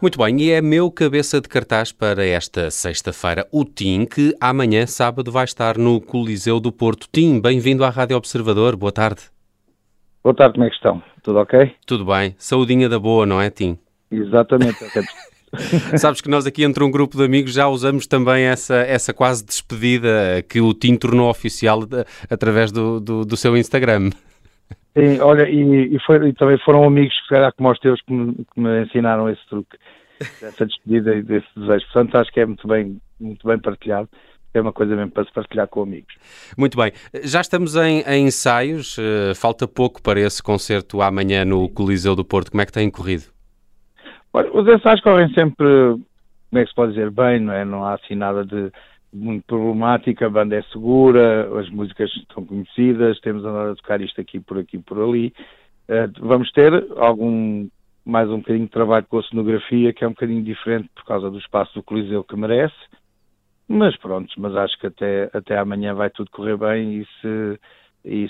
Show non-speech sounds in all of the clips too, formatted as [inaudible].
Muito bem, e é meu cabeça de cartaz para esta sexta-feira, o Tim, que amanhã, sábado, vai estar no Coliseu do Porto. Tim, bem-vindo à Rádio Observador, boa tarde. Boa tarde, como é que estão? Tudo ok? Tudo bem, saudinha da boa, não é, Tim? Exatamente. [laughs] Sabes que nós aqui entre um grupo de amigos já usamos também essa, essa quase despedida que o Tim tornou oficial de, através do, do, do, seu Instagram. Sim, olha, e, e, foi, e também foram amigos que era como os teus que me, que me ensinaram esse truque, dessa despedida e desse desejo. Portanto, acho que é muito bem, muito bem partilhado é uma coisa mesmo para se partilhar com amigos. Muito bem. Já estamos em, em ensaios, uh, falta pouco para esse concerto amanhã no Coliseu do Porto. Como é que tem corrido? Os ensaios correm sempre, como é que se pode dizer, bem, não é? Não há assim nada de muito problemática, a banda é segura, as músicas estão conhecidas, temos andado a tocar isto aqui por aqui por ali. Uh, vamos ter algum mais um bocadinho de trabalho com a cenografia, que é um bocadinho diferente por causa do espaço do Coliseu que merece. Mas pronto, mas acho que até, até amanhã vai tudo correr bem e se,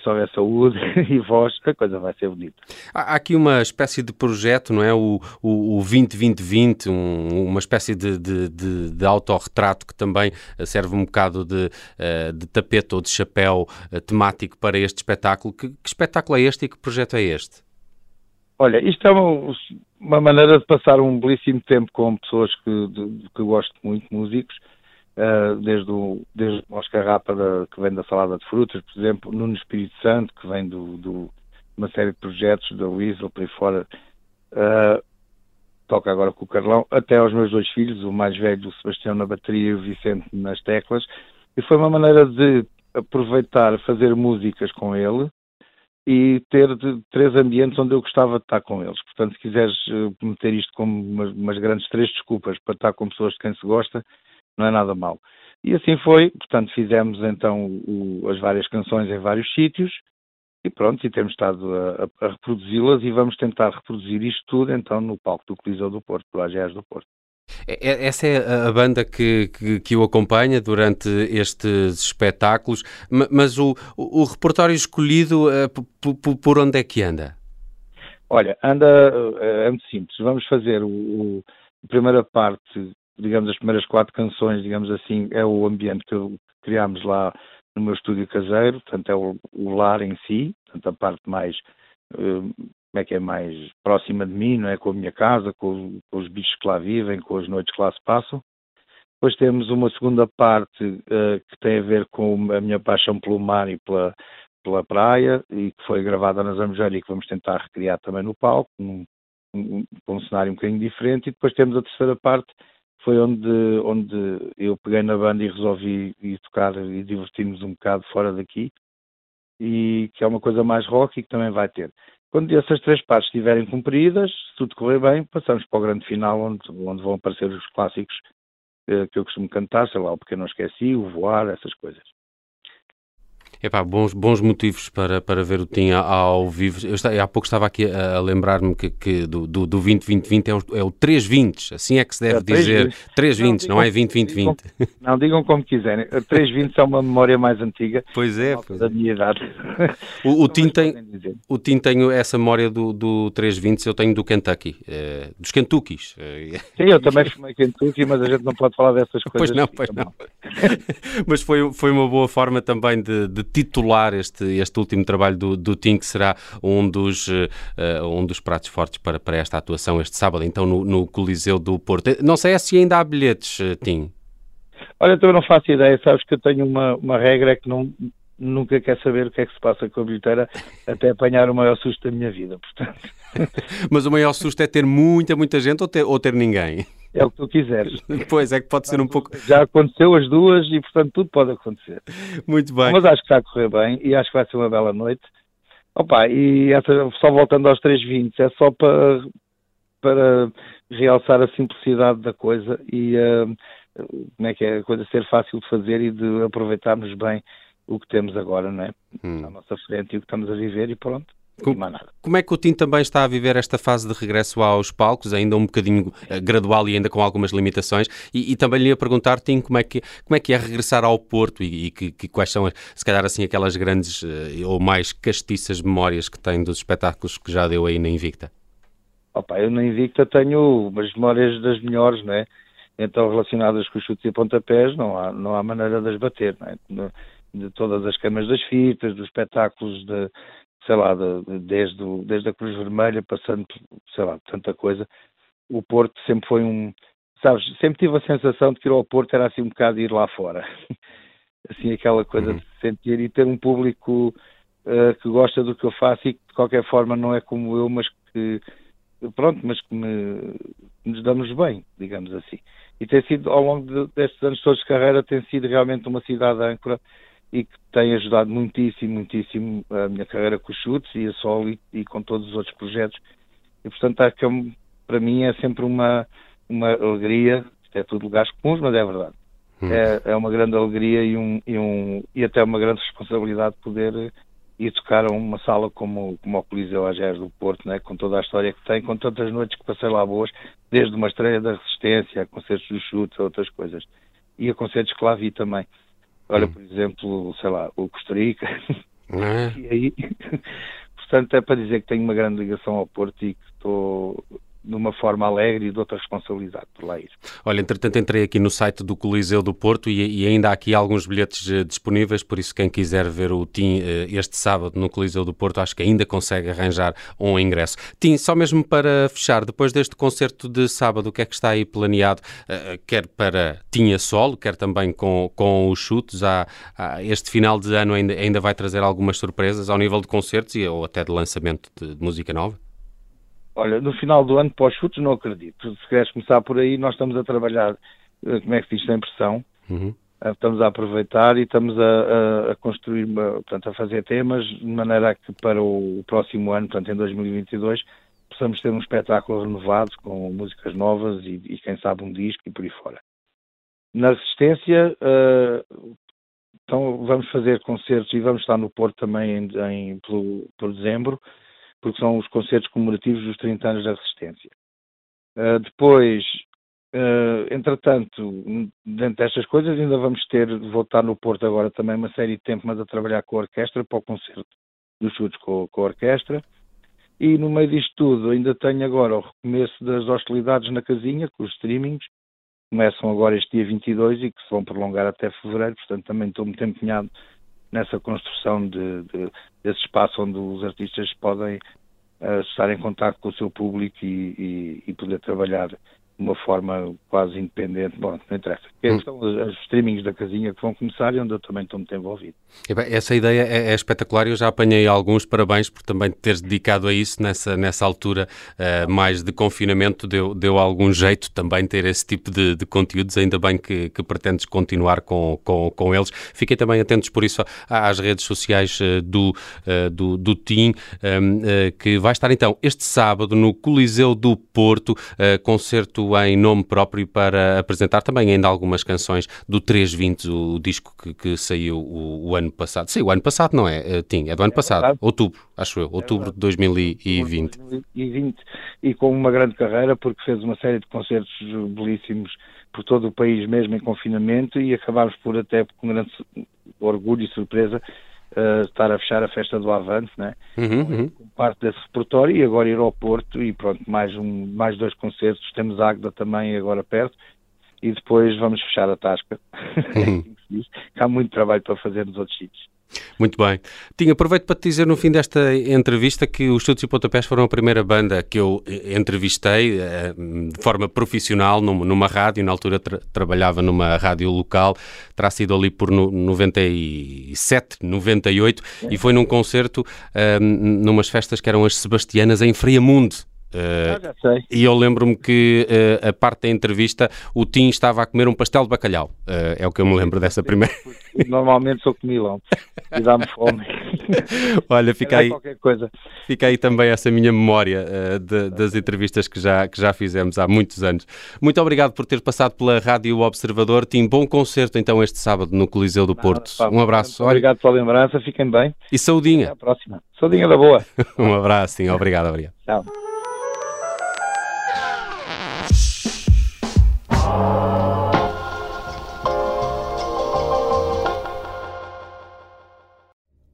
se houver saúde [laughs] e voz, a coisa vai ser bonita. Há aqui uma espécie de projeto, não é? O, o, o 2020 um, uma espécie de, de, de, de autorretrato que também serve um bocado de, eh, de tapete ou de chapéu eh, temático para este espetáculo. Que, que espetáculo é este e que projeto é este? Olha, isto é uma, uma maneira de passar um belíssimo tempo com pessoas que, de, que gosto muito, músicos, uh, desde, o, desde o Oscar Rapa, da, que vem da Salada de Frutas, por exemplo, Nuno Espírito Santo, que vem do uma série de projetos da Weasel, por aí fora, uh, toca agora com o Carlão, até aos meus dois filhos, o mais velho, o Sebastião na bateria e o Vicente nas teclas, e foi uma maneira de aproveitar, fazer músicas com ele, e ter de, três ambientes onde eu gostava de estar com eles. Portanto, se quiseres uh, meter isto como umas, umas, grandes três desculpas para estar com pessoas de quem se gosta, não é nada mal. E assim foi, portanto, fizemos então o, as várias canções em vários sítios e pronto, e temos estado a, a reproduzi-las e vamos tentar reproduzir isto tudo então no palco do Coliseu do Porto, do AGES do Porto. É, é, essa é a banda que, que, que, o acompanha durante estes espetáculos, mas o, o, o repertório escolhido, eh, por, por, onde é que anda? Olha, anda, eh, é muito simples. Vamos fazer o, o, a primeira parte digamos, as primeiras quatro canções, digamos assim, é o ambiente que criámos lá no meu estúdio caseiro, portanto é o, o lar em si, portanto a parte mais, uh, como é que é, mais próxima de mim, não é? Com a minha casa, com, com, os bichos que lá vivem, com as noites que lá se passam. Depois temos uma segunda parte uh, que tem a ver com a minha paixão pelo mar e pela, pela praia, e que foi gravada na Zambujeira e que vamos tentar recriar também no palco, um, um cenário um bocadinho diferente. E depois temos a terceira parte, foi onde, onde eu peguei na banda e resolvi ir tocar e divertir-nos um bocado fora daqui, e que é uma coisa mais rock e que também vai ter. Quando essas três partes estiverem cumpridas, se tudo correr bem, passamos para o grande final, onde, onde vão aparecer os clássicos eh, que eu costumo cantar, sei lá, o Porque Não Esqueci, o Voar, essas coisas. Epá, bons, bons motivos para, para ver o Tim ao vivo. Eu está, há pouco estava aqui a, a lembrar-me que, que, do, do, do 2020 é o, é o 320, assim é que se deve é, dizer. 320, não, não, é 2020. Não, digam como quiserem. 320 é uma memória mais antiga. Pois é. Pois da é. minha idade. O, o, Tim tem, o Tim tem essa memória do, do 320, eu tenho do Kentucky, eh, dos Kentuckys. Sim, eu também fumei Kentucky, mas a gente não pode falar dessas coisas. Pois não, pois [laughs] não. mas foi, foi uma boa forma também de, de titular este, este último trabalho do, do Tim, que será um dos, uh, um dos pratos fortes para, para esta atuação este sábado, então no, no Coliseu do Porto. Não sei se ainda há bilhetes, uh, Tim. Olha, também não faço ideia, sabes que eu tenho uma, uma regra que não, nunca quer saber o que é que se passa com a bilheteira até apanhar o maior susto da minha vida, portanto. [laughs] Mas o maior susto é ter muita, muita gente ou ter, ou ter ninguém? É o que tu quiseres. [laughs] Pois, é que pode ser um pouco... Já aconteceu as duas e, portanto, tudo pode acontecer. Muito bem. Mas acho que está a correr bem e acho que vai ser uma bela noite. Opa, e essa, só voltando aos 320, é só para, para realçar a simplicidade da coisa e uh, como é que é a coisa ser fácil de fazer e de aproveitarmos bem o que temos agora, não é? Hum. À nossa frente e o que estamos a viver e pronto. Como, é que o Tim também está a viver esta fase de regresso aos palcos, ainda um bocadinho uh, gradual e ainda com algumas limitações? E, e, também lhe ia perguntar, Tim, como é que, como é, que é regressar ao Porto e, e que, que, quais são, se calhar, assim, aquelas grandes uh, ou mais castiças memórias que tem dos espetáculos que já deu aí na Invicta? Opa, eu na Invicta tenho umas memórias das melhores, não é? Então, relacionadas com os chutes e pontapés, não há, não há maneira de as bater, não é? De, todas as câmaras das fitas, dos espetáculos de, sei lá, de, desde, o, desde a Cruz Vermelha, passando, sei lá, tanta coisa. O Porto sempre foi um, sabes, sempre tive a sensação de que ir ao Porto era assim um bocado ir lá fora. [laughs] assim, aquela coisa uhum. de sentir e ter um público uh, que gosta do que eu faço e que de qualquer forma não é como eu, mas que, pronto, mas que me, nos damos bem, digamos assim. E tem sido, ao longo de, destes anos todos de carreira, tem sido realmente uma cidade âncora e que tem ajudado muitíssimo, muitíssimo a minha carreira com os chutes e a Sol e, e com todos os outros projetos. E, portanto, é que para mim é sempre uma, uma alegria, isto é tudo lugares comuns, mas é verdade. Hum. É, é, uma grande alegria e, um, e, um, e até uma grande responsabilidade poder ir tocar a uma sala como, como o Coliseu Agés do Porto, né, com toda a história que tem, com tantas noites que passei lá boas, desde uma estreia da Resistência, a concertos do Chute, a outras coisas. E a concertos que lá vi também. Olha, hum. por exemplo, sei lá, o Costa Rica. [laughs] É? e aí, [laughs] portanto, é para dizer que tenho uma grande ligação ao Porto e que estou de uma forma alegre e de outra responsabilidade por lá ir. Olha, entretanto entrei aqui no site do Coliseu do Porto e, e ainda há aqui alguns bilhetes uh, disponíveis, por isso quem quiser ver o TIM uh, este sábado no Coliseu do Porto, acho que ainda consegue arranjar um ingresso. TIM, só mesmo para fechar, depois deste concerto de sábado, o que é que está aí planeado, uh, quer para TIM a solo, quer também com, com os chutes, há, há, este final de ano ainda, ainda vai trazer algumas surpresas ao nível de concertos e, ou até de lançamento de, de música nova? Olha, no final do ano, pós-chutes, não acredito. Se queres começar por aí, nós estamos a trabalhar, eh, como é que se diz, sem pressão. Uhum. Eh, estamos a aproveitar e estamos a, a, a, construir, portanto, a fazer temas de maneira que para o próximo ano, portanto, em 2022, possamos ter um espetáculo renovado com músicas novas e, e quem sabe, um disco e por aí fora. Na Resistência, uh, então vamos fazer concertos e vamos estar no Porto também em, em pelo, pelo dezembro porque são os concertos comemorativos dos 30 anos da resistência. Uh, depois, uh, entretanto, dentro destas coisas, ainda vamos ter, voltar no Porto agora também uma série de tempo, mas a trabalhar com a orquestra para o concerto dos chutes com, com a orquestra. E no meio disto tudo, ainda tenho agora o recomeço das hostilidades na casinha, com os streamings, começam agora este dia 22 e que se vão prolongar até fevereiro, portanto também estou muito empenhado nessa construção de, de, desse espaço onde os artistas podem uh, estar em contato com o seu público e, e, e poder trabalhar uma forma quase independente. Bom, não interessa. Hum. São os, os streamings da casinha que vão começar e onde eu também estou muito envolvido. Essa ideia é, é, espetacular eu já apanhei alguns parabéns por também teres dedicado a isso nessa, nessa altura uh, mais de confinamento. Deu, deu algum jeito também ter esse tipo de, de conteúdos, ainda bem que, que pretendes continuar com, com, com eles. Fiquem também atentos por isso às redes sociais uh, do, uh, do, do TIM, um, que vai estar então este sábado no Coliseu do Porto, concerto em nome próprio para apresentar também ainda algumas canções do 320, o disco que, que saiu o, o, ano passado. Sim, o ano passado não é, uh, Tim, é do ano é passado, verdade. outubro, acho eu, é outubro de 2020. 2020 e com uma grande carreira porque fez uma série de concertos belíssimos por todo o país mesmo em confinamento e acabámos por até com grande orgulho e surpresa uh, estar a fechar a festa do Avante, né? Uhum, uhum. parte desse repertório e agora ir ao Porto e pronto, mais, um, mais dois concertos, temos Águeda também agora perto e depois vamos fechar a tasca. [laughs] Uhum. Há muito trabalho para fazer nos outros sítios. Muito bem. Tinha, aproveito para te dizer no fim desta entrevista que os Chutes e Pontapés foram a primeira banda que eu eh, entrevistei eh, de forma profissional numa rádio, na altura tra trabalhava numa rádio local, terá sido ali por no, 97, 98, é. e foi num concerto, uh, numas festas que eram as Sebastianas em Friamundo, Uh, e eu lembro-me que uh, a parte da entrevista o Tim estava a comer um pastel de bacalhau. Uh, é o que eu me lembro dessa primeira. Normalmente sou comilão e dá-me fome. [laughs] Olha, fica aí, fica aí também essa minha memória de, das entrevistas que já, que já fizemos há muitos anos. Muito obrigado por ter passado pela Rádio Observador. Tim, bom concerto então este sábado no Coliseu do Porto. Nada, um abraço. Obrigado pela lembrança, fiquem bem. E saudinha. Até à próxima. Saudinha da boa. [laughs] um abraço, sim. Obrigado, obrigado. Tchau.